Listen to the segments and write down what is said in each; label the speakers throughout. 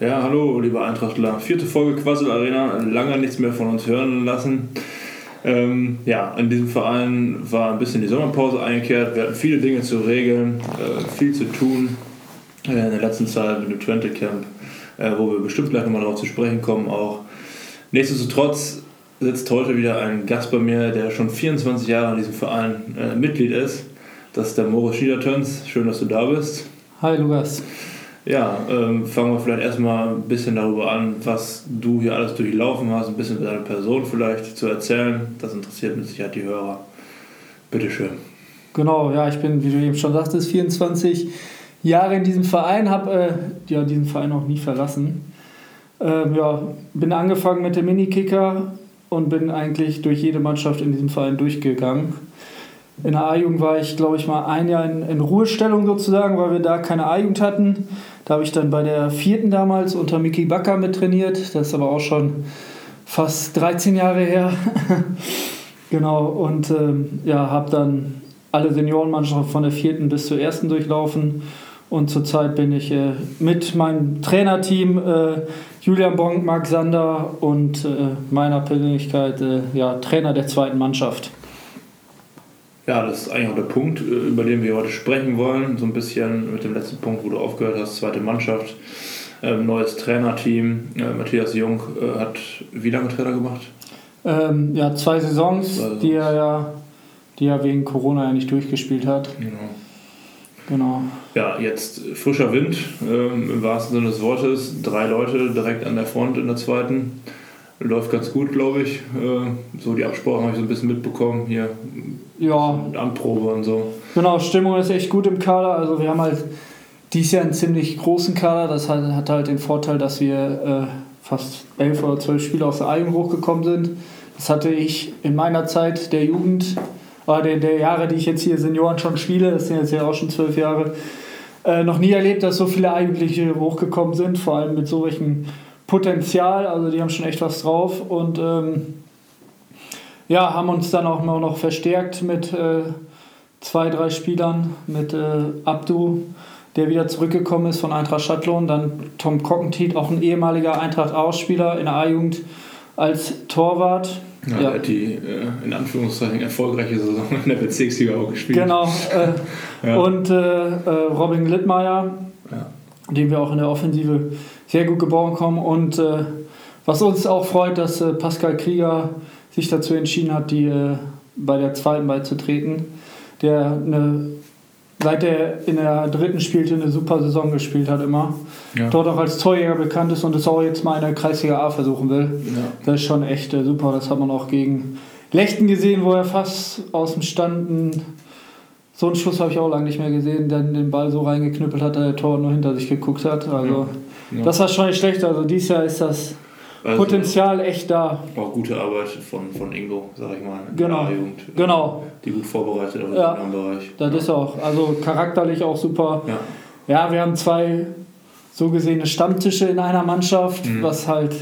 Speaker 1: Ja, hallo, liebe Eintrachtler. Vierte Folge Quassel Arena. Lange nichts mehr von uns hören lassen. Ähm, ja, in diesem Verein war ein bisschen die Sommerpause eingekehrt. Wir hatten viele Dinge zu regeln, äh, viel zu tun äh, in der letzten Zeit mit dem Twente Camp, äh, wo wir bestimmt gleich nochmal darauf zu sprechen kommen. Auch nichtsdestotrotz sitzt heute wieder ein Gast bei mir, der schon 24 Jahre in diesem Verein äh, Mitglied ist. Das ist der Moritz Schiedertöns. Schön, dass du da bist.
Speaker 2: Hi, Lukas.
Speaker 1: Ja, ähm, fangen wir vielleicht erstmal ein bisschen darüber an, was du hier alles durchlaufen hast, ein bisschen über deine Person vielleicht zu erzählen. Das interessiert mit Sicherheit die Hörer. Bitteschön.
Speaker 2: Genau, ja, ich bin, wie du eben schon sagtest, 24 Jahre in diesem Verein, habe äh, ja, diesen Verein auch nie verlassen. Ähm, ja, bin angefangen mit dem Minikicker und bin eigentlich durch jede Mannschaft in diesem Verein durchgegangen. In der A-Jugend war ich, glaube ich, mal ein Jahr in, in Ruhestellung sozusagen, weil wir da keine A-Jugend hatten. Da habe ich dann bei der vierten damals unter Mickey Bakker mit trainiert. Das ist aber auch schon fast 13 Jahre her. genau, und ähm, ja, habe dann alle Seniorenmannschaften von der vierten bis zur ersten durchlaufen. Und zurzeit bin ich äh, mit meinem Trainerteam äh, Julian Bonk, Marc Sander und äh, meiner Persönlichkeit äh, ja, Trainer der zweiten Mannschaft.
Speaker 1: Ja, das ist eigentlich auch der Punkt, äh, über den wir heute sprechen wollen. So ein bisschen mit dem letzten Punkt, wo du aufgehört hast, zweite Mannschaft, ähm, neues Trainerteam. Äh, Matthias Jung äh, hat wie lange Trainer gemacht?
Speaker 2: Ähm, ja, zwei Saisons, also. die er ja, die er wegen Corona ja nicht durchgespielt hat.
Speaker 1: Genau.
Speaker 2: Genau.
Speaker 1: Ja, jetzt frischer Wind, ähm, im wahrsten Sinne des Wortes. Drei Leute direkt an der Front in der zweiten läuft ganz gut, glaube ich. Äh, so die Absprachen habe ich so ein bisschen mitbekommen hier.
Speaker 2: Ja.
Speaker 1: Anprobe und so.
Speaker 2: Genau, Stimmung ist echt gut im Kader. Also wir haben halt dies Jahr einen ziemlich großen Kader. Das hat, hat halt den Vorteil, dass wir äh, fast elf oder zwölf Spieler aus der Eigen hochgekommen sind. Das hatte ich in meiner Zeit der Jugend, oder der, der Jahre, die ich jetzt hier Senioren schon spiele, das sind jetzt ja auch schon zwölf Jahre, äh, noch nie erlebt, dass so viele Eigentliche hochgekommen sind, vor allem mit so welchen Potenzial, also die haben schon echt was drauf und ähm, ja, haben uns dann auch noch verstärkt mit äh, zwei, drei Spielern, mit äh, Abdu, der wieder zurückgekommen ist von Eintracht Schatlohn, dann Tom Kockentiet, auch ein ehemaliger Eintracht-Ausspieler in der A-Jugend als Torwart.
Speaker 1: Ja, ja. hat die äh, in Anführungszeichen erfolgreiche Saison in der Bezirksliga auch gespielt.
Speaker 2: Genau. Äh, ja. Und äh, äh, Robin Glittmeier, ja. den wir auch in der Offensive sehr gut gebaut kommen. Und äh, was uns auch freut, dass äh, Pascal Krieger sich dazu entschieden hat, die äh, bei der zweiten beizutreten. Der eine, seit er in der dritten spielte, eine super Saison gespielt hat immer. Ja. Dort auch als Torjäger bekannt ist und es auch jetzt mal in der Kreisliga A versuchen will. Ja. Das ist schon echt äh, super. Das hat man auch gegen Lechten gesehen, wo er fast aus dem Stand so einen Schuss habe ich auch lange nicht mehr gesehen, der den Ball so reingeknüppelt hat, dass der Tor nur hinter sich geguckt hat. Also ja. Das war schon nicht schlecht. Also dieses Jahr ist das also Potenzial echt da.
Speaker 1: Auch gute Arbeit von, von Ingo, sag ich mal.
Speaker 2: Genau.
Speaker 1: Jugend,
Speaker 2: genau.
Speaker 1: Die gut vorbereitet auf
Speaker 2: ja.
Speaker 1: den Bereich.
Speaker 2: Das ja. ist auch. Also charakterlich auch super.
Speaker 1: Ja.
Speaker 2: ja, wir haben zwei so gesehene Stammtische in einer Mannschaft, mhm. was halt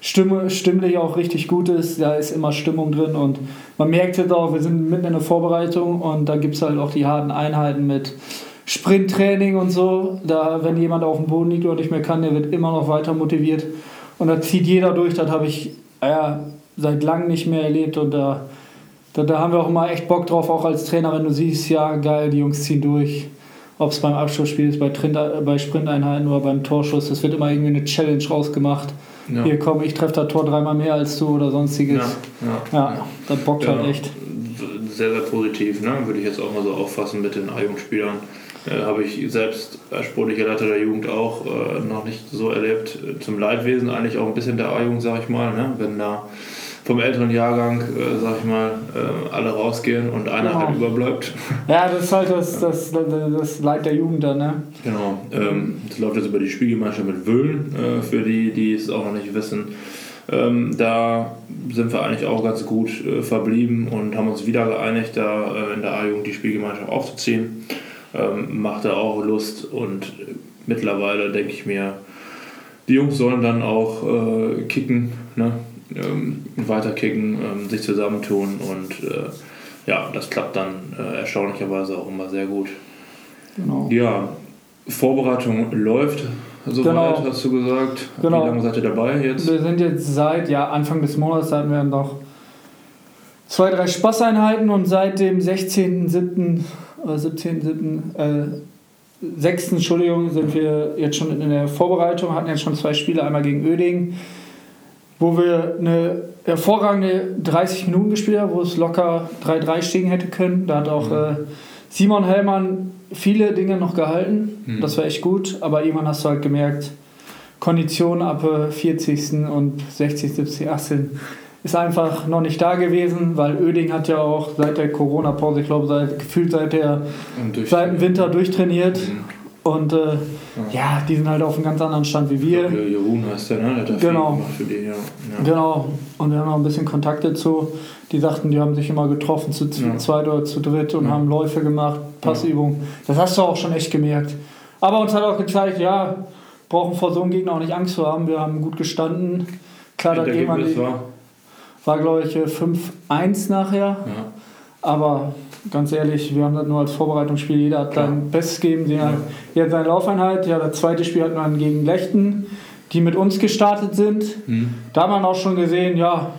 Speaker 2: Stimme, stimmlich auch richtig gut ist. Da ist immer Stimmung drin und man merkt jetzt auch, wir sind mitten in der Vorbereitung und da gibt es halt auch die harten Einheiten mit Sprinttraining und so. Da, wenn jemand auf dem Boden liegt oder nicht mehr kann, der wird immer noch weiter motiviert und da zieht jeder durch. Das habe ich ja, seit langem nicht mehr erlebt und da, da, da haben wir auch immer echt Bock drauf, auch als Trainer, wenn du siehst, ja geil, die Jungs ziehen durch ob es beim Abschlussspiel ist, bei, bei Sprinteinheiten oder beim Torschuss. Es wird immer irgendwie eine Challenge rausgemacht. Ja. Hier komm, ich treffe das Tor dreimal mehr als du oder sonstiges.
Speaker 1: Ja,
Speaker 2: ja. ja das bockt ja, halt echt.
Speaker 1: Sehr, sehr positiv, ne? würde ich jetzt auch mal so auffassen mit den A-Jugendspielern. Äh, Habe ich selbst als sportlicher Leiter der Jugend auch äh, noch nicht so erlebt. Zum Leidwesen eigentlich auch ein bisschen der A-Jugend, sag ich mal. Ne? Wenn da vom älteren Jahrgang, äh, sag ich mal, äh, alle rausgehen und einer genau. halt überbleibt.
Speaker 2: Ja, das ist halt das, das, das Leid der Jugend dann, ne?
Speaker 1: Genau. Ähm, das läuft jetzt über die Spielgemeinschaft mit Wöhlen, äh, für die, die es auch noch nicht wissen. Ähm, da sind wir eigentlich auch ganz gut äh, verblieben und haben uns wieder geeinigt, da äh, in der A-Jugend die Spielgemeinschaft aufzuziehen. Ähm, macht da auch Lust und mittlerweile denke ich mir, die Jungs sollen dann auch äh, kicken. Ne? ähm, weiterkicken, ähm, sich zusammentun und äh, ja, das klappt dann äh, erstaunlicherweise auch immer sehr gut.
Speaker 2: Genau.
Speaker 1: Ja, Vorbereitung läuft, soweit, genau. hast du gesagt. Genau. Wie lange seid ihr dabei jetzt?
Speaker 2: Wir sind jetzt seit ja, Anfang des Monats, hatten wir noch zwei, drei Spaßeinheiten und seit dem 16.07. oder 17.07. Äh, 6. Entschuldigung, sind wir jetzt schon in der Vorbereitung, hatten jetzt schon zwei Spiele, einmal gegen Öding, wo wir eine hervorragende 30 Minuten gespielt haben, wo es locker 3-3 stehen hätte können. Da hat auch mhm. äh, Simon Hellmann viele Dinge noch gehalten. Mhm. Das war echt gut, aber irgendwann hast du halt gemerkt, Kondition ab 40. Äh, und 60, 70, 18 ist einfach noch nicht da gewesen, weil Öding hat ja auch seit der Corona-Pause, ich glaube, seit, gefühlt seit, der, seit dem Winter durchtrainiert. Mhm. Und äh, ja. ja. die sind halt auf einem ganz anderen Stand wie wir.
Speaker 1: Ja, Jeroen heißt der, ne? Der
Speaker 2: genau. für die, ja. ja. Genau. Und wir haben noch ein bisschen Kontakte zu. Die sagten, die haben sich immer getroffen zu ja. zweit oder zu dritt und haben Läufe gemacht, Passübungen. Das hast du auch schon echt gemerkt. Aber uns hat auch gezeigt, ja, brauchen vor so einem Gegner auch nicht Angst zu haben. Wir haben gut gestanden. Klar, das Ergebnis war? War, glaube ich, 5-1 nachher. Ja. Aber ganz ehrlich, wir haben das nur als Vorbereitungsspiel. Jeder hat sein Bestes gegeben. Jeder, ja. hat seine Laufeinheit. Ja, das zweite Spiel hatten wir dann gegen Lechten, die mit uns gestartet sind. Mhm. Da haben wir auch schon gesehen, ja,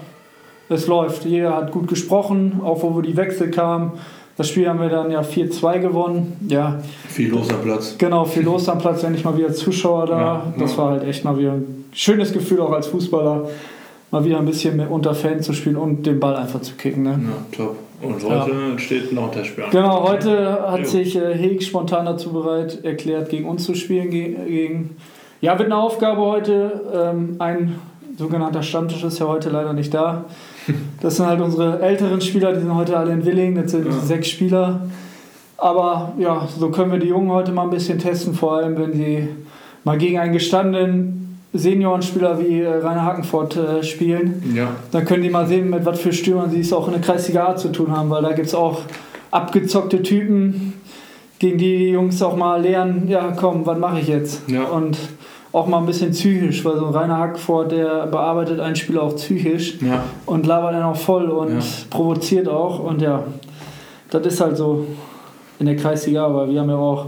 Speaker 2: es läuft. Jeder hat gut gesprochen, auch wo die Wechsel kamen. Das Spiel haben wir dann ja 4-2 gewonnen. Ja.
Speaker 1: Viel los am Platz.
Speaker 2: Genau, viel los am Platz, wenn nicht mal wieder Zuschauer da. Ja, das ja. war halt echt mal wieder ein schönes Gefühl auch als Fußballer mal wieder ein bisschen mehr unter Fan zu spielen und den Ball einfach zu kicken. Ne?
Speaker 1: Ja, top. Und heute ja. steht noch ein Spiel
Speaker 2: Genau, heute hat jo. sich äh, Heg spontan dazu bereit erklärt, gegen uns zu spielen. Gegen, ja, wird eine Aufgabe heute. Ähm, ein sogenannter Stammtisch ist ja heute leider nicht da. Das sind halt unsere älteren Spieler, die sind heute alle in Willing. Das sind ja. sechs Spieler. Aber ja, so können wir die Jungen heute mal ein bisschen testen, vor allem wenn sie mal gegen einen gestandenen Seniorenspieler wie äh, Rainer Hakenfort äh, spielen, ja. dann können die mal sehen, mit was für Stürmern sie es auch in der Kreisliga A zu tun haben, weil da gibt es auch abgezockte Typen, gegen die die Jungs auch mal lernen, ja komm, was mache ich jetzt? Ja. Und auch mal ein bisschen psychisch, weil so ein Rainer Hackford, der bearbeitet einen Spieler auch psychisch ja. und labert dann auch voll und ja. provoziert auch und ja, das ist halt so in der Kreisliga, aber wir haben ja auch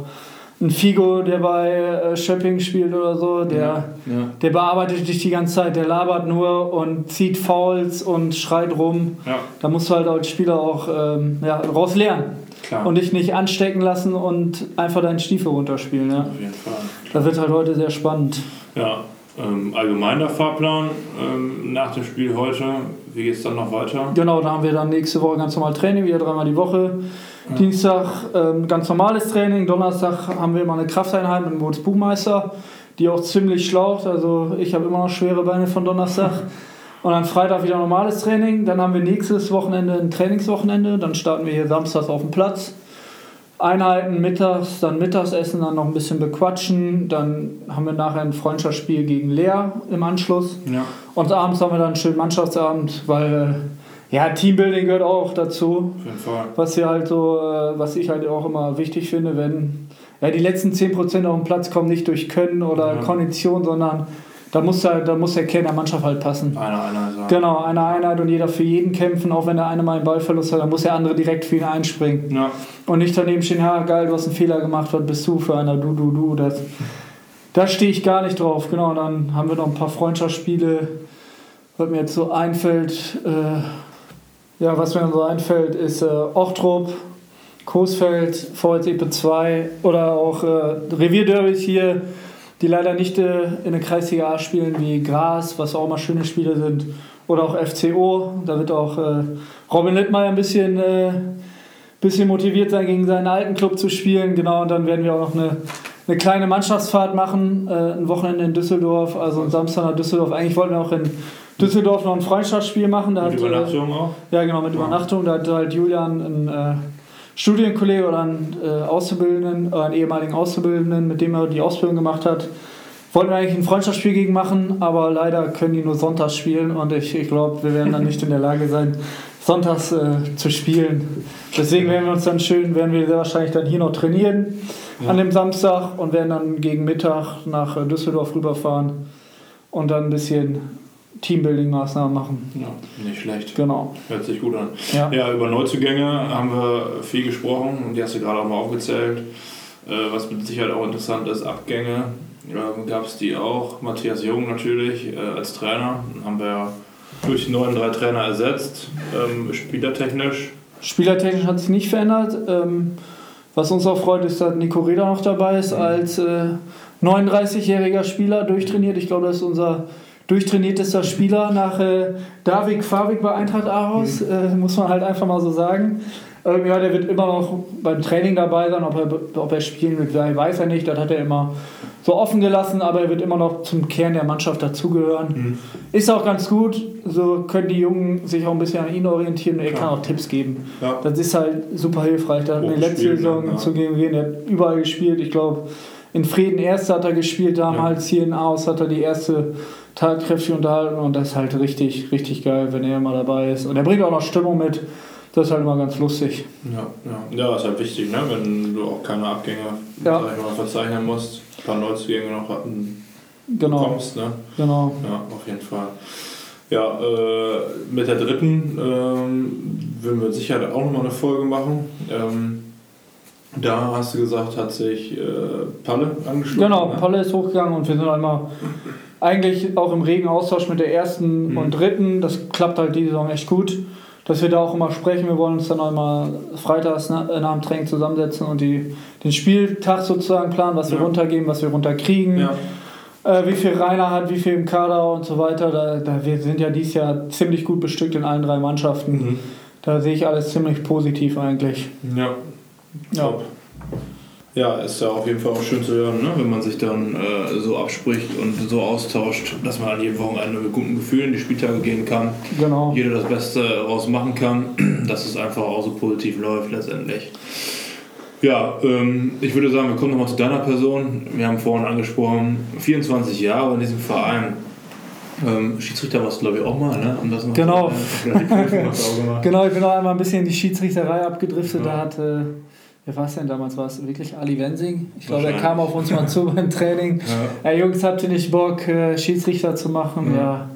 Speaker 2: ein Figo, der bei äh, Schöpping spielt oder so, der, ja, ja. der bearbeitet dich die ganze Zeit, der labert nur und zieht Fouls und schreit rum. Ja. Da musst du halt als Spieler auch ähm, ja, raus lernen. Klar. Und dich nicht anstecken lassen und einfach deinen Stiefel runterspielen. Ja. Auf jeden Fall. Das wird halt heute sehr spannend.
Speaker 1: Ja, ähm, allgemeiner Fahrplan ähm, nach dem Spiel heute. Wie geht es dann noch weiter?
Speaker 2: Genau, da haben wir dann nächste Woche ganz normal Training, wieder dreimal die Woche. Dienstag ähm, ganz normales Training, Donnerstag haben wir immer eine Krafteinheit mit dem Moritz Buchmeister, die auch ziemlich schlaucht. Also ich habe immer noch schwere Beine von Donnerstag. Und dann Freitag wieder normales Training. Dann haben wir nächstes Wochenende ein Trainingswochenende. Dann starten wir hier samstags auf dem Platz. Einheiten mittags, dann Mittagessen, dann noch ein bisschen bequatschen. Dann haben wir nachher ein Freundschaftsspiel gegen Leer im Anschluss. Ja. Und abends haben wir dann einen schönen Mannschaftsabend, weil ja, Teambuilding gehört auch dazu. Auf jeden Fall. Was hier halt so, äh, was ich halt auch immer wichtig finde, wenn ja, die letzten 10% auf den Platz kommen, nicht durch Können oder ja. Kondition, sondern da muss, der, da muss der Kern der Mannschaft halt passen.
Speaker 1: Einer Einheit. Ja.
Speaker 2: Genau, eine Einheit und jeder für jeden kämpfen, auch wenn der eine mal einen Ballverlust hat, dann muss der andere direkt für ihn einspringen. Ja. Und nicht daneben stehen, ja geil, du hast einen Fehler gemacht, was bist du für einer, du, du, du. Das, da stehe ich gar nicht drauf. Genau, dann haben wir noch ein paar Freundschaftsspiele, was mir jetzt so einfällt. Äh, ja, was mir so einfällt, ist äh, Ochtrup, Coesfeld, VSEP 2 oder auch äh, Revierderbys hier, die leider nicht äh, in der Kreisliga A spielen, wie Gras, was auch mal schöne Spiele sind. Oder auch FCO, da wird auch äh, Robin Littmeier ein bisschen, äh, bisschen motiviert sein, gegen seinen alten Club zu spielen. Genau, und dann werden wir auch noch eine, eine kleine Mannschaftsfahrt machen, äh, ein Wochenende in Düsseldorf, also ein Samstag nach Düsseldorf. Eigentlich wollten wir auch in Düsseldorf noch ein Freundschaftsspiel machen. Da
Speaker 1: mit hat, Übernachtung äh, auch?
Speaker 2: Ja, genau, mit ja. Übernachtung. Da hat halt Julian einen äh, Studienkollege oder einen äh, Auszubildenden, äh, einen ehemaligen Auszubildenden, mit dem er die Ausbildung gemacht hat. Wollten wir eigentlich ein Freundschaftsspiel gegen machen, aber leider können die nur sonntags spielen und ich, ich glaube, wir werden dann nicht in der Lage sein, sonntags äh, zu spielen. Deswegen werden wir uns dann schön, werden wir sehr wahrscheinlich dann hier noch trainieren ja. an dem Samstag und werden dann gegen Mittag nach Düsseldorf rüberfahren und dann ein bisschen Teambuilding-Maßnahmen machen.
Speaker 1: Ja, nicht schlecht.
Speaker 2: Genau.
Speaker 1: Hört sich gut an. Ja. ja, über Neuzugänge haben wir viel gesprochen und die hast du gerade auch mal aufgezählt. Äh, was mit Sicherheit auch interessant ist, Abgänge. ähm, gab es die auch. Matthias Jung natürlich äh, als Trainer. Haben wir durch die neuen drei Trainer ersetzt. Ähm, spielertechnisch.
Speaker 2: Spielertechnisch hat sich nicht verändert. Ähm, was uns auch freut, ist, dass Nico Reda noch dabei ist als äh, 39-jähriger Spieler durchtrainiert. Ich glaube, das ist unser durchtrainiertester Spieler nach äh, David Fabik bei Eintracht Aarhus, mhm. äh, muss man halt einfach mal so sagen. Ähm, ja, der wird immer noch beim Training dabei sein, ob er, ob er spielen wird, weiß er nicht. Das hat er immer so offen gelassen, aber er wird immer noch zum Kern der Mannschaft dazugehören. Mhm. Ist auch ganz gut, so können die Jungen sich auch ein bisschen an ihn orientieren und er kann auch Tipps geben. Ja. Das ist halt super hilfreich. Da hat in der letzten Saison ja. zu gehen, er hat überall gespielt. Ich glaube, in Frieden erst hat er gespielt, damals ja. hier in Aarhus hat er die erste tatkräftig unterhalten und das ist halt richtig, richtig geil, wenn er immer dabei ist. Und er bringt auch noch Stimmung mit. Das ist halt immer ganz lustig.
Speaker 1: Ja, ja. ja ist halt wichtig, ne? wenn du auch keine Abgänge ja. mal, verzeichnen musst. Ein paar Neuzugänge noch hatten, genau. bekommst. Ne?
Speaker 2: Genau.
Speaker 1: Ja, auf jeden Fall. Ja, äh, mit der dritten ähm, würden wir sicher auch nochmal eine Folge machen. Ähm, da hast du gesagt, hat sich äh, Palle angeschlossen.
Speaker 2: Genau, ne? Palle ist hochgegangen und wir sind einmal eigentlich auch im regen Austausch mit der ersten mhm. und dritten. Das klappt halt die Saison echt gut. Dass wir da auch immer sprechen. Wir wollen uns dann einmal freitags nach, nach dem Training zusammensetzen und die, den Spieltag sozusagen planen, was wir runtergeben, was wir runterkriegen. Ja. Äh, wie viel Rainer hat, wie viel im Kader und so weiter. Da, da, wir sind ja dieses Jahr ziemlich gut bestückt in allen drei Mannschaften. Mhm. Da sehe ich alles ziemlich positiv eigentlich.
Speaker 1: Ja. Ja. Ja, ist ja auf jeden Fall auch schön zu hören, ne? wenn man sich dann äh, so abspricht und so austauscht, dass man an jedem Wochenende mit guten Gefühlen die Spieltage gehen kann.
Speaker 2: Genau.
Speaker 1: Jeder das Beste daraus machen kann, dass es einfach auch so positiv läuft letztendlich. Ja, ähm, ich würde sagen, wir kommen nochmal zu deiner Person. Wir haben vorhin angesprochen, 24 Jahre in diesem Verein. Ähm, Schiedsrichter warst du, glaube ich, auch mal, ne?
Speaker 2: Um das noch genau. Zu, äh, genau, ich bin auch einmal ein bisschen in die Schiedsrichterei abgedriftet. Ja. Da hat. Äh, Wer war es denn damals? War es wirklich Ali Wensing? Ich glaube, er kam auf uns mal zu beim Training. Ja. Hey, Jungs, habt ihr nicht Bock, äh, Schiedsrichter zu machen? Ja. ja.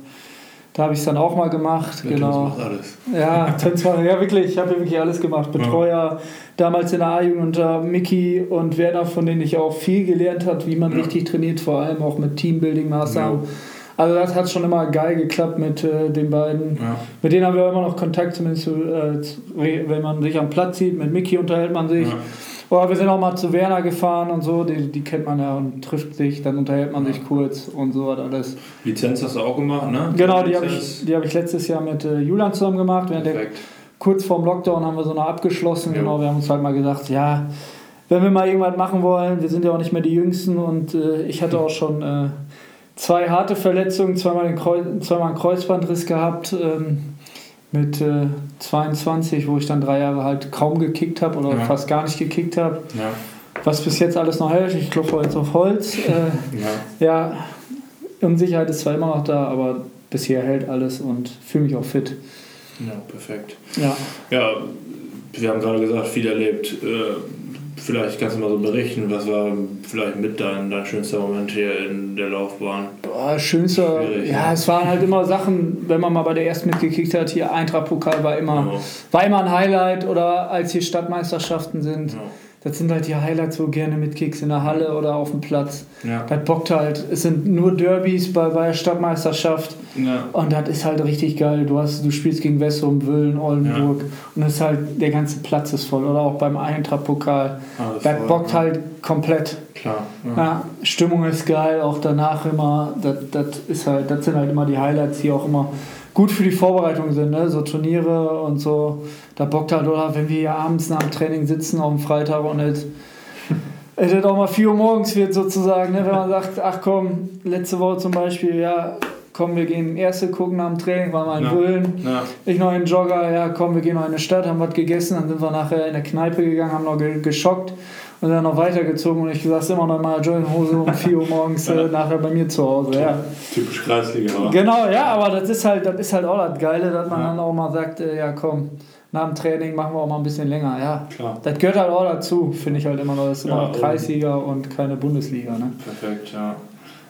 Speaker 2: Da habe ich es dann auch mal gemacht. Ja, genau. Macht alles. Ja, ja wirklich, ich habe ja wirklich alles gemacht. Betreuer, ja. damals in der A-Jugend unter Mickey und Werner, von denen ich auch viel gelernt habe, wie man ja. richtig trainiert, vor allem auch mit Teambuilding-Maßnahmen. Also das hat schon immer geil geklappt mit äh, den beiden. Ja. Mit denen haben wir immer noch Kontakt, zumindest äh, wenn man sich am Platz sieht. Mit Mickey unterhält man sich. Ja. Oder wir sind auch mal zu Werner gefahren und so, die, die kennt man ja und trifft sich, dann unterhält man ja. sich kurz und so hat alles.
Speaker 1: Lizenz hast du auch gemacht, ne?
Speaker 2: Genau, die habe ich, hab ich letztes Jahr mit äh, Julian zusammen gemacht. Während der, kurz vorm Lockdown haben wir so eine abgeschlossen. Jo. Genau, wir haben uns halt mal gesagt, ja, wenn wir mal irgendwas machen wollen, wir sind ja auch nicht mehr die Jüngsten und äh, ich hatte auch schon äh, zwei harte Verletzungen, zweimal, den Kreuz, zweimal einen Kreuzbandriss gehabt ähm, mit äh, 22, wo ich dann drei Jahre halt kaum gekickt habe oder ja. fast gar nicht gekickt habe. Ja. Was bis jetzt alles noch hält, ich klopfe jetzt auf Holz. Äh, ja. ja, Unsicherheit ist zwar immer noch da, aber bisher hält alles und fühle mich auch fit.
Speaker 1: Ja, perfekt.
Speaker 2: Ja.
Speaker 1: Ja, wir haben gerade gesagt, viel erlebt. Äh, Vielleicht kannst du mal so berichten, was war vielleicht mit dein, dein schönster Moment hier in der Laufbahn?
Speaker 2: Boah, schönster, ja, ne? es waren halt immer Sachen, wenn man mal bei der ersten mitgekickt hat, hier Eintracht-Pokal war immer, genau. war immer ein Highlight oder als hier Stadtmeisterschaften sind. Genau das sind halt die Highlights, wo gerne mitkickst in der Halle oder auf dem Platz. Ja. Das bockt halt. Es sind nur Derbys bei, bei der Stadtmeisterschaft. Ja. Und das ist halt richtig geil. Du, hast, du spielst gegen Wessum, Wöhlen, Oldenburg. Ja. Und es ist halt, der ganze Platz ist voll. Oder auch beim Eintracht-Pokal. Ah, das, das bockt halt komplett.
Speaker 1: Klar.
Speaker 2: Ja. Stimmung ist geil, auch danach immer. Das, das, ist halt, das sind halt immer die Highlights, die auch immer gut für die Vorbereitung sind, ne? so Turniere und so. Da bockt halt, oder wenn wir hier abends nach dem Training sitzen auf dem Freitag und es, es auch mal 4 Uhr morgens wird sozusagen, ne? wenn man sagt, ach komm, letzte Woche zum Beispiel, ja, komm, wir gehen erste gucken nach dem Training, waren wir in ja. Büllen. Ja. Ich noch in Jogger, ja, komm, wir gehen noch in die Stadt, haben was gegessen, dann sind wir nachher in der Kneipe gegangen, haben noch geschockt und dann noch weitergezogen und ich saß immer noch meiner Jogginghose um 4 Uhr morgens äh, nachher bei mir zu Hause. Ja.
Speaker 1: Typisch Kreisliga, oder?
Speaker 2: Genau, ja, aber das ist halt, das ist halt auch das Geile, dass man ja. dann auch mal sagt, äh, ja komm, nach dem Training machen wir auch mal ein bisschen länger. Ja, Klar. das gehört halt auch dazu, finde ich halt immer noch. Das ist immer noch Kreisliga und keine Bundesliga. Ne?
Speaker 1: Perfekt, ja.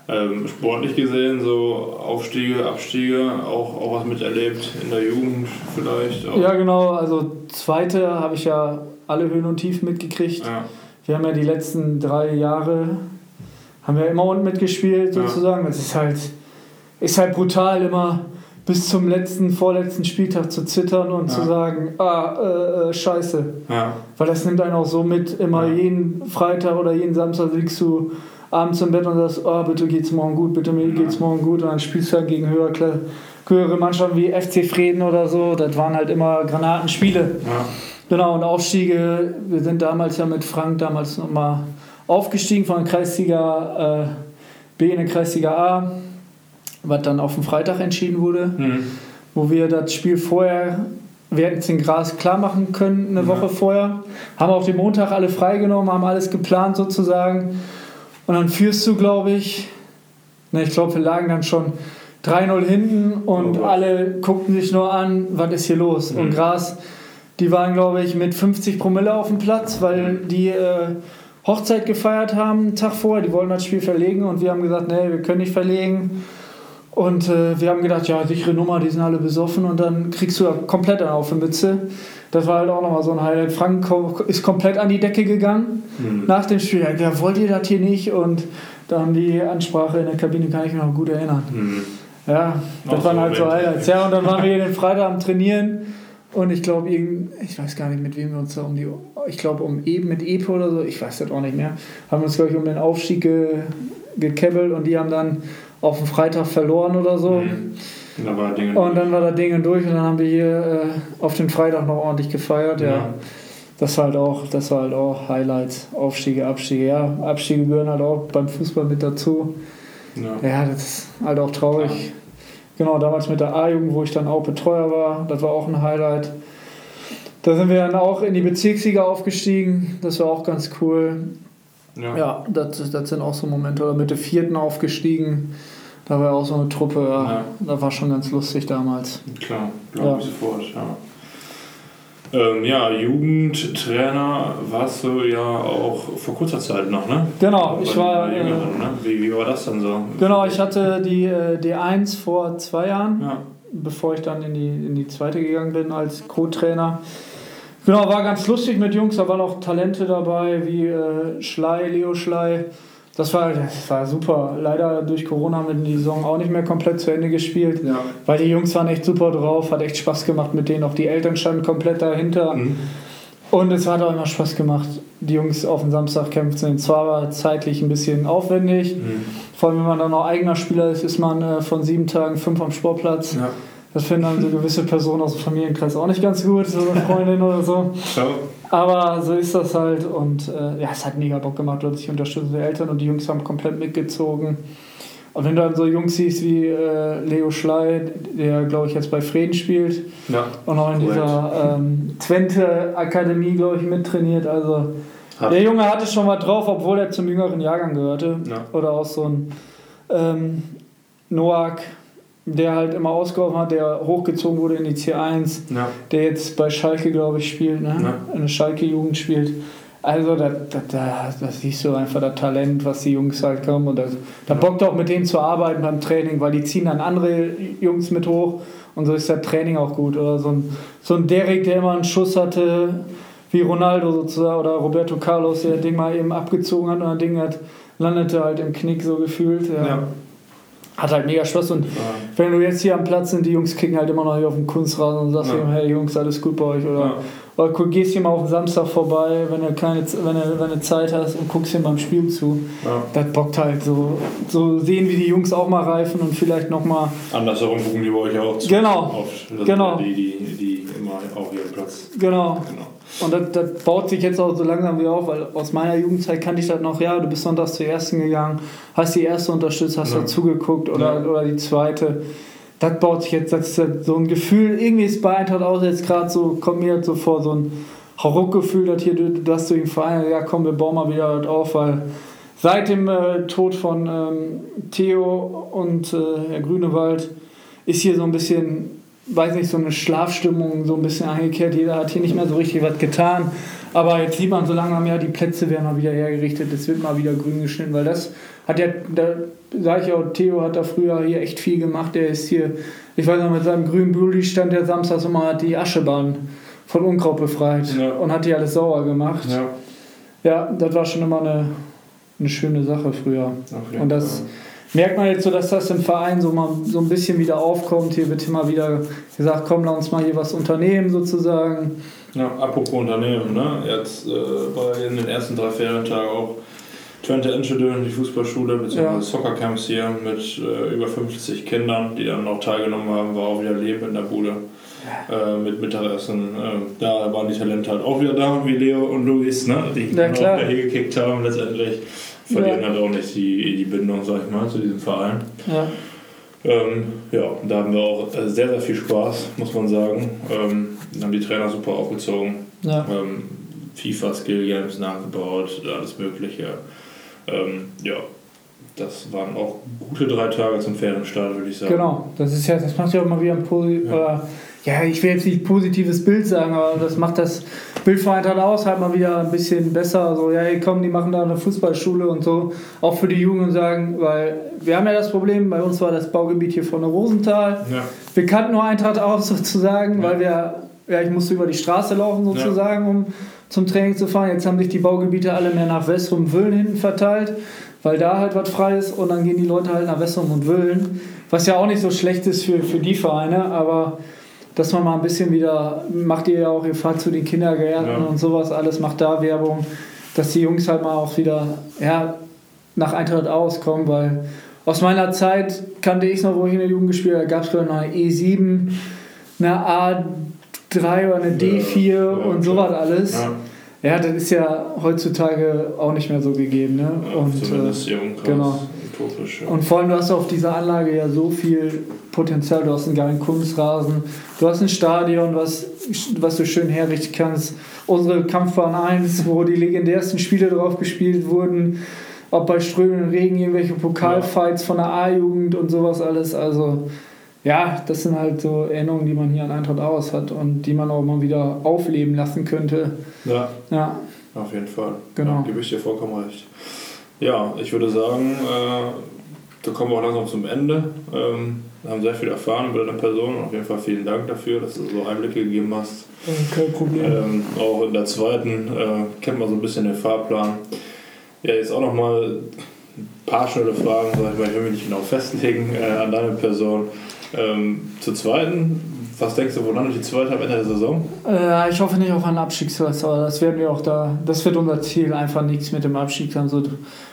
Speaker 1: Ähm, sportlich gesehen, so Aufstiege, Abstiege, auch, auch was miterlebt in der Jugend vielleicht? Auch.
Speaker 2: Ja, genau. Also, zweite habe ich ja alle Höhen und Tiefen mitgekriegt. Ja wir haben ja die letzten drei Jahre haben wir immer unten mitgespielt sozusagen. Das ist halt, ist halt brutal, immer bis zum letzten, vorletzten Spieltag zu zittern und ja. zu sagen, ah, äh, äh, scheiße. Ja. Weil das nimmt einen auch so mit, immer ja. jeden Freitag oder jeden Samstag liegst du abends im Bett und sagst, oh, bitte geht's morgen gut, bitte mir geht's morgen gut. Und dann spielst du halt gegen höher, höhere Mannschaften wie FC Frieden oder so. Das waren halt immer Granatenspiele. Genau, und Aufstiege, wir sind damals ja mit Frank damals nochmal aufgestiegen von Kreisliga äh, B in der Kreisliga A was dann auf dem Freitag entschieden wurde, mhm. wo wir das Spiel vorher, wir hätten es in Gras klar machen können, eine ja. Woche vorher, haben auch den Montag alle freigenommen, haben alles geplant sozusagen. Und dann führst du, glaube ich, ne, ich glaube, wir lagen dann schon 3-0 hinten und oh alle guckten sich nur an, was ist hier los? Mhm. Und Gras, die waren, glaube ich, mit 50 Promille auf dem Platz, weil die äh, Hochzeit gefeiert haben, einen Tag vorher. Die wollten das Spiel verlegen und wir haben gesagt, nee, wir können nicht verlegen. Und äh, wir haben gedacht, ja, sichere Nummer, die sind alle besoffen und dann kriegst du ja komplett eine auf die Mütze. Das war halt auch nochmal so ein Highlight. Frank ist komplett an die Decke gegangen mhm. nach dem Spiel. Ja, wollt ihr das hier nicht? Und da haben die Ansprache in der Kabine, kann ich mich noch gut erinnern. Mhm. Ja, das auch waren so halt so Highlights. Ja, und dann waren wir den Freitag am Trainieren und ich glaube, ich weiß gar nicht, mit wem wir uns da um die, ich glaube, um eben mit Epo oder so, ich weiß das auch nicht mehr, haben uns, glaube ich, um den Aufstieg ge, gekebbelt und die haben dann auf dem Freitag verloren oder so. Mhm. Und dann war, Dinge und dann war das Ding durch und dann haben wir hier äh, auf den Freitag noch ordentlich gefeiert. Ja. ja. Das war halt auch, das war halt auch Highlights, Aufstiege, Abstiege. Ja, Abstiege gehören halt auch beim Fußball mit dazu. Ja, ja das ist halt auch traurig. Ja. Genau, damals mit der A-Jugend, wo ich dann auch Betreuer war, das war auch ein Highlight. Da sind wir dann auch in die Bezirksliga aufgestiegen, das war auch ganz cool. Ja, ja das, das sind auch so Momente. Oder mit der vierten aufgestiegen. Da war auch so eine Truppe, ja. da war schon ganz lustig damals.
Speaker 1: Klar, glaube ja. ich sofort, ja. Ähm, ja, Jugendtrainer warst du ja auch vor kurzer Zeit noch, ne?
Speaker 2: Genau, ich war. Äh,
Speaker 1: ne? wie, wie war das dann so?
Speaker 2: Genau, ich hatte die äh, D1 vor zwei Jahren, ja. bevor ich dann in die, in die zweite gegangen bin als Co-Trainer. Genau, war ganz lustig mit Jungs, da waren auch Talente dabei, wie äh, Schlei, Leo Schlei. Das war, das war super. Leider durch Corona haben wir die Saison auch nicht mehr komplett zu Ende gespielt, ja. weil die Jungs waren echt super drauf, hat echt Spaß gemacht mit denen. Auch die Eltern standen komplett dahinter. Mhm. Und es hat auch immer Spaß gemacht, die Jungs auf den Samstag kämpfen zu sehen. Zwar war zeitlich ein bisschen aufwendig, mhm. vor allem wenn man dann noch eigener Spieler ist, ist man äh, von sieben Tagen fünf am Sportplatz. Ja. Das finden dann so gewisse Personen aus dem Familienkreis auch nicht ganz gut, so eine Freundin oder so. Aber so ist das halt und äh, ja, es hat mega Bock gemacht, und ich unterstütze die Eltern und die Jungs haben komplett mitgezogen. Und wenn du dann so Jungs siehst wie äh, Leo Schley, der glaube ich jetzt bei Frieden spielt ja, und auch in korrekt. dieser ähm, Twente Akademie, glaube ich, mittrainiert. Also hat. der Junge hatte schon mal drauf, obwohl er zum jüngeren Jahrgang gehörte. Ja. Oder auch so ein ähm, Noak der halt immer ausgeholfen hat, der hochgezogen wurde in die C1, ja. der jetzt bei Schalke, glaube ich, spielt, ne? Ja. eine Schalke-Jugend spielt. Also da, da, da, da, siehst du einfach das Talent, was die Jungs halt kommen. Und da, da bockt auch mit denen zu arbeiten beim Training, weil die ziehen dann andere Jungs mit hoch und so ist das Training auch gut. Oder so ein, so ein Derek, der immer einen Schuss hatte, wie Ronaldo sozusagen, oder Roberto Carlos, der das Ding mal eben abgezogen hat und das Ding hat, landete halt im Knick so gefühlt. Ja. ja hat halt mega Spaß. Und ja. wenn du jetzt hier am Platz sind, die Jungs kicken halt immer noch hier auf dem Kunstrasen und sagst ja. hey Jungs, alles gut bei euch. Oder, oder gehst hier mal auf den Samstag vorbei, wenn du, keine, wenn du, wenn du Zeit hast und guckst hier beim Spiel zu. Ja. Das bockt halt so, so sehen, wie die Jungs auch mal reifen und vielleicht nochmal.
Speaker 1: Andersherum gucken die bei euch auch zu.
Speaker 2: Genau.
Speaker 1: Auf,
Speaker 2: genau.
Speaker 1: Die, die, die immer auch hier Platz.
Speaker 2: Genau. genau. Und das, das, baut sich jetzt auch so langsam wieder auf, weil aus meiner Jugendzeit kannte ich das noch, ja, du bist sonntags zur ersten gegangen, hast die erste unterstützt, hast ja. dazugeguckt oder, ja. oder die zweite. Das baut sich jetzt, das ist so ein Gefühl, irgendwie ist bei Eintracht auch jetzt gerade so, kommt mir jetzt so vor, so ein Hauruck-Gefühl, dass hier, dass du den Verein, ja komm, wir bauen mal wieder das auf, weil seit dem äh, Tod von ähm, Theo und äh, Herr Grünewald ist hier so ein bisschen weiß nicht, so eine Schlafstimmung so ein bisschen eingekehrt. Jeder hat hier nicht mehr so richtig was getan. Aber jetzt sieht man so langsam, ja, die Plätze werden mal wieder hergerichtet, es wird mal wieder grün geschnitten, weil das hat ja, da sage ich auch, Theo hat da früher hier echt viel gemacht. Der ist hier, ich weiß noch, mit seinem grünen Bulli stand der samstags immer, die Aschebahn von Unkraut befreit ja. und hat die alles sauer gemacht. Ja. ja, das war schon immer eine, eine schöne Sache früher. Und das merkt man jetzt so, dass das im Verein so mal so ein bisschen wieder aufkommt. Hier wird immer wieder gesagt, komm, lass uns mal hier was unternehmen sozusagen.
Speaker 1: Ja, apropos Unternehmen, ne? Jetzt äh, war in den ersten drei Ferientagen auch Twente Enschede, die Fußballschule, beziehungsweise ja. Soccercamps hier mit äh, über 50 Kindern, die dann auch teilgenommen haben, war auch wieder Leben in der Bude. Äh, mit Mittagessen. Äh, da waren die Talente halt auch wieder da, wie Leo und Luis, ne? die ja, auch hier gekickt haben letztendlich. Verlieren ja. halt auch nicht die, die Bindung, sag ich mal, zu diesem Verein. Ja. Ähm, ja, da haben wir auch äh, sehr, sehr viel Spaß, muss man sagen. Ähm, haben die Trainer super aufgezogen. Ja. Ähm, FIFA Skill Games nachgebaut, alles Mögliche. Ähm, ja, das waren auch gute drei Tage zum Ferienstart, würde ich sagen.
Speaker 2: Genau, das ist ja, das macht ja auch mal wieder ein Posi ja. ja, ich will jetzt nicht positives Bild sagen, aber das macht das Bildverein halt aus, halt mal wieder ein bisschen besser. So, ja, hey, komm, die machen da eine Fußballschule und so, auch für die Jungen sagen, weil wir haben ja das Problem, bei uns war das Baugebiet hier von der Rosenthal. Ja. Wir kannten nur Eintracht aus sozusagen, ja. weil wir, ja, ich musste über die Straße laufen sozusagen, um zum Training zu fahren. Jetzt haben sich die Baugebiete alle mehr nach Westrum und Wöhlen hinten verteilt, weil da halt was frei ist und dann gehen die Leute halt nach Westrum und Wöhlen, was ja auch nicht so schlecht ist für, für die Vereine, aber dass man mal ein bisschen wieder, macht ihr ja auch, ihr fahrt zu den Kindergärten ja. und sowas, alles macht da Werbung, dass die Jungs halt mal auch wieder ja, nach Eintritt auskommen, weil aus meiner Zeit kannte ich es noch, wo ich in der Jugend gespielt habe, gab es noch eine E7, eine A3 oder eine D4 ja, und sowas alles. Ja. Das ist ja heutzutage auch nicht mehr so gegeben. Ne? Und, zumindest äh, genau. utopisch. Und vor allem, du hast auf dieser Anlage ja so viel Potenzial. Du hast einen geilen Kunstrasen, du hast ein Stadion, was, was du schön herrichten kannst. Unsere Kampfbahn 1, wo die legendärsten Spiele drauf gespielt wurden. Ob bei strömenden Regen irgendwelche Pokalfights ja. von der A-Jugend und sowas alles. Also ja, das sind halt so Erinnerungen, die man hier an Eintracht aus hat und die man auch mal wieder aufleben lassen könnte.
Speaker 1: Ja. Ja. Auf jeden Fall. Genau. Ja, gebe ich dir vollkommen recht. Ja, ich würde sagen, äh, da kommen wir auch langsam zum Ende. Ähm, wir haben sehr viel erfahren über deine Person. Auf jeden Fall vielen Dank dafür, dass du so Einblicke gegeben hast.
Speaker 2: Kein Problem.
Speaker 1: Ähm, auch in der zweiten äh, kennt man so ein bisschen den Fahrplan. Ja, jetzt auch nochmal ein paar schnelle Fragen, sag ich mal, ich will mich nicht genau festlegen äh, an deine Person. Ähm, zur zweiten, was denkst du, wo landet die zweite am Ende der Saison?
Speaker 2: Äh, ich hoffe nicht auf einen Abstiegsplatz, aber das werden wir auch da, das wird unser Ziel, einfach nichts mit dem Abstieg haben. So,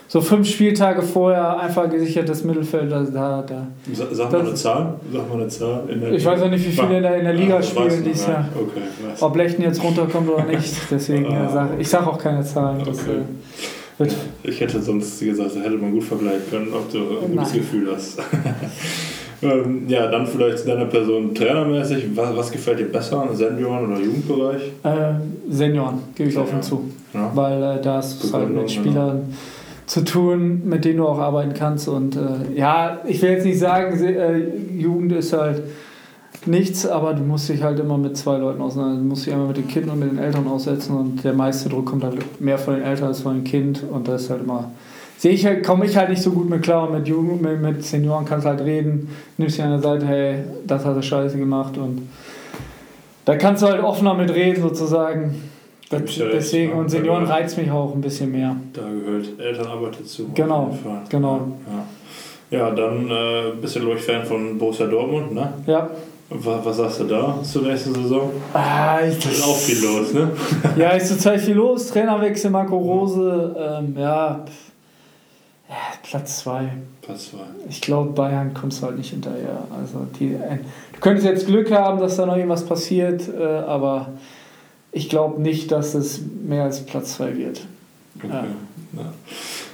Speaker 2: so fünf Spieltage vorher einfach gesichertes Mittelfeld, da, da, da.
Speaker 1: Sag mal eine Zahl. Sag mal eine Zahl.
Speaker 2: ich weiß auch nicht, wie viele in der, in der Liga ah, spielen dieses Jahr. Okay, Ob Lechten jetzt runterkommt oder nicht, deswegen ah, sag, ich sag auch keine Zahlen. Okay.
Speaker 1: Das, äh, ich hätte sonst gesagt, da hätte man gut vergleichen können, ob du ein gutes Gefühl hast. Ähm, ja, dann vielleicht zu deiner Person trainermäßig. Was, was gefällt dir besser, Senioren- oder Jugendbereich?
Speaker 2: Äh, Senioren, gebe ich offen zu. Ja. Weil äh, da ist halt mit Spielern ja. zu tun, mit denen du auch arbeiten kannst. Und äh, ja, ich will jetzt nicht sagen, äh, Jugend ist halt nichts, aber du musst dich halt immer mit zwei Leuten auseinander. Du musst dich einmal mit den Kindern und mit den Eltern aussetzen und der meiste Druck kommt halt mehr von den Eltern als von dem Kind und das ist halt immer sehe ich halt, komme ich halt nicht so gut mit klar. Mit Jugend, mit, mit Senioren kannst halt reden, nimmst sie an der Seite, hey, das hat er scheiße gemacht und da kannst du halt offener mit reden sozusagen. Das, deswegen, und Senioren reizt mich auch ein bisschen mehr.
Speaker 1: Da gehört Elternarbeit dazu.
Speaker 2: Genau, genau.
Speaker 1: Ja, ja. ja dann äh, bist du, glaube ich, Fan von Borussia Dortmund, ne?
Speaker 2: Ja.
Speaker 1: Was, was sagst du da zur nächsten Saison?
Speaker 2: Ah, ich,
Speaker 1: ist auch viel los, ne?
Speaker 2: ja, ist zurzeit viel los. Trainerwechsel, Marco Rose, ähm, ja, Platz 2.
Speaker 1: Platz 2.
Speaker 2: Ich glaube, Bayern kommst du halt nicht hinterher. Also die, äh, du könntest jetzt Glück haben, dass da noch irgendwas passiert, äh, aber ich glaube nicht, dass es mehr als Platz 2 wird.
Speaker 1: Okay. Ja. Ja.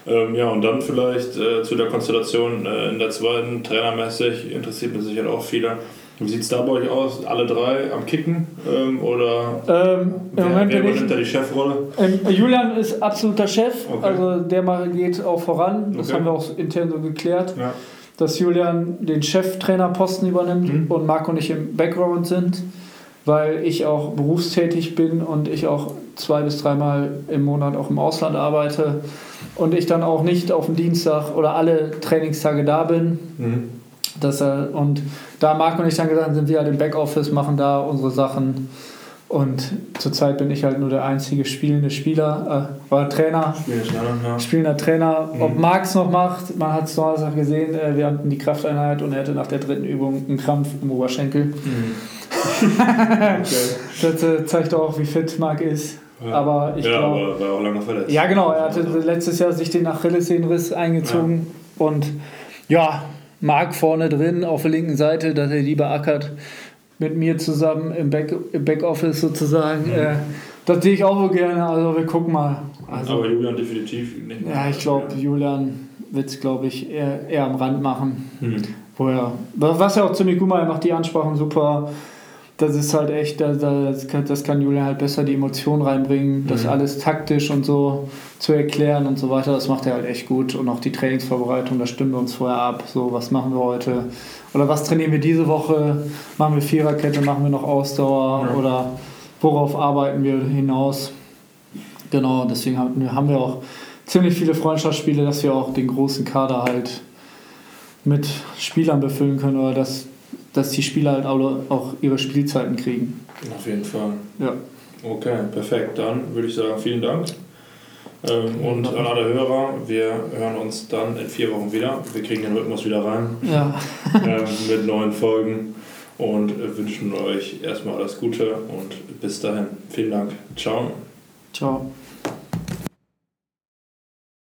Speaker 1: Ähm, ja. und dann vielleicht äh, zu der Konstellation äh, in der zweiten, trainermäßig, interessiert mich sicher auch viele. Wie sieht es da bei euch aus? Alle drei am Kicken? Ähm, oder
Speaker 2: ähm,
Speaker 1: wer, Moment wer übernimmt da die Chefrolle?
Speaker 2: Ähm, Julian ist absoluter Chef, okay. also der geht auch voran. Das okay. haben wir auch intern so geklärt, ja. dass Julian den Cheftrainerposten übernimmt mhm. und Marco und ich im Background sind, weil ich auch berufstätig bin und ich auch zwei bis dreimal im Monat auch im Ausland arbeite und ich dann auch nicht auf dem Dienstag oder alle Trainingstage da bin. Mhm dass er, und da Marco und ich dann gesagt sind wir halt im Backoffice, machen da unsere Sachen Und zurzeit bin ich halt nur der einzige spielende Spieler, äh, oder Trainer.
Speaker 1: Spielender Trainer, ja.
Speaker 2: Spielender Trainer.
Speaker 1: Mhm.
Speaker 2: Ob Marx noch macht, man hat es Donnerstag gesehen, äh, wir hatten die Krafteinheit und er hatte nach der dritten Übung einen Krampf im Oberschenkel.
Speaker 1: Mhm.
Speaker 2: Das äh, zeigt auch, wie fit Marc ist.
Speaker 1: Ja.
Speaker 2: Aber ich
Speaker 1: ja,
Speaker 2: glaube.
Speaker 1: aber war auch lange verletzt.
Speaker 2: Ja, genau. Er hatte letztes Jahr sich den Achillessehnenriss eingezogen. Und ja, Marc vorne drin auf der linken Seite, dass er die beackert mit mir zusammen im, Back, im Backoffice sozusagen.
Speaker 1: Mhm.
Speaker 2: Äh, das sehe ich auch so gerne. Also wir gucken mal. Also,
Speaker 1: aber Julian definitiv nicht mehr.
Speaker 2: ja, ich glaube, Julian wird es, glaube ich, eher, eher am Rand machen.
Speaker 1: Mhm.
Speaker 2: Wo er, was er auch ziemlich gut macht, er macht die Ansprachen super. Das ist halt echt, das, kann, das kann Julian halt besser die Emotionen reinbringen, das
Speaker 1: Mhm.
Speaker 2: alles taktisch und so zu erklären und so weiter. Das macht er halt echt gut. Und auch die Trainingsvorbereitung, da stimmen wir uns vorher ab. So, was machen wir heute? Oder was trainieren wir diese Woche? Machen wir Viererkette, machen wir noch Ausdauer?
Speaker 1: Ja.
Speaker 2: Oder worauf arbeiten wir hinaus? Genau, deswegen haben haben wir auch ziemlich viele Freundschaftsspiele, dass wir auch den großen Kader halt mit Spielern befüllen können oder dass, dass die Spieler halt auch, ihre Spielzeiten kriegen.
Speaker 1: Auf jeden Fall.
Speaker 2: Ja.
Speaker 1: Okay, perfekt. Dann würde ich sagen, vielen Dank. Ähm, und an alle Hörer, wir hören uns dann in vier Wochen wieder. Wir kriegen den Rhythmus wieder rein
Speaker 2: Ja.
Speaker 1: ähm, mit neuen Folgen und wünschen euch erstmal alles Gute und bis dahin. Vielen Dank. Ciao.
Speaker 2: Ciao.